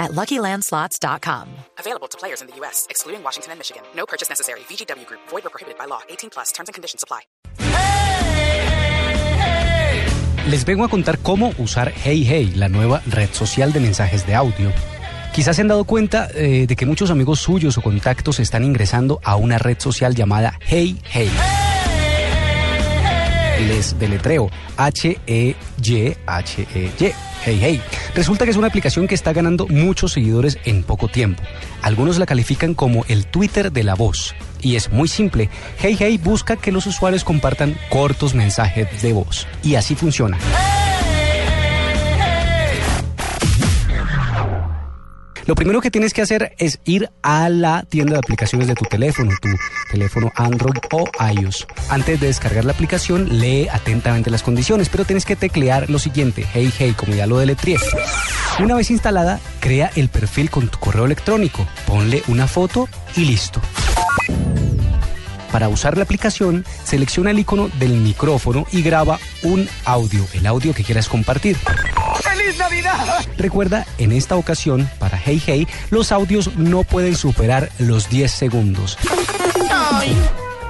at LuckyLandSlots.com. Available to players in the U.S., excluding Washington and Michigan. No purchase necessary. VGW Group. Void or prohibited by law. 18 plus. Terms and conditions apply. Les vengo a contar cómo usar Hey Hey, la nueva red social de mensajes de audio. Quizás se han dado cuenta eh, de que muchos amigos suyos o contactos están ingresando a una red social llamada Hey Hey. Les deletreo H-E-Y-H-E-Y. Hey Hey. Resulta que es una aplicación que está ganando muchos seguidores en poco tiempo. Algunos la califican como el Twitter de la voz. Y es muy simple. Hey Hey busca que los usuarios compartan cortos mensajes de voz. Y así funciona. Lo primero que tienes que hacer es ir a la tienda de aplicaciones de tu teléfono, tu teléfono Android o iOS. Antes de descargar la aplicación, lee atentamente las condiciones, pero tienes que teclear lo siguiente, hey hey, como ya lo deletrié. Una vez instalada, crea el perfil con tu correo electrónico, ponle una foto y listo. Para usar la aplicación, selecciona el icono del micrófono y graba un audio, el audio que quieras compartir. ¡Feliz Navidad! Recuerda, en esta ocasión, para Hey Hey, los audios no pueden superar los 10 segundos.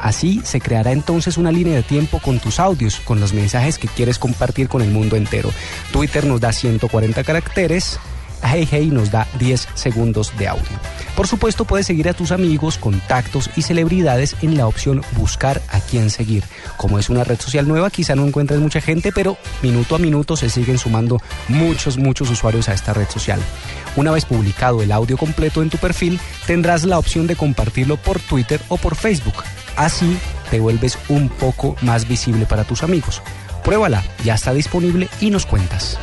Así se creará entonces una línea de tiempo con tus audios, con los mensajes que quieres compartir con el mundo entero. Twitter nos da 140 caracteres, Hey Hey nos da 10 segundos de audio. Por supuesto, puedes seguir a tus amigos, contactos y celebridades en la opción Buscar a quién seguir. Como es una red social nueva, quizá no encuentres mucha gente, pero minuto a minuto se siguen sumando muchos, muchos usuarios a esta red social. Una vez publicado el audio completo en tu perfil, tendrás la opción de compartirlo por Twitter o por Facebook. Así te vuelves un poco más visible para tus amigos. Pruébala, ya está disponible y nos cuentas.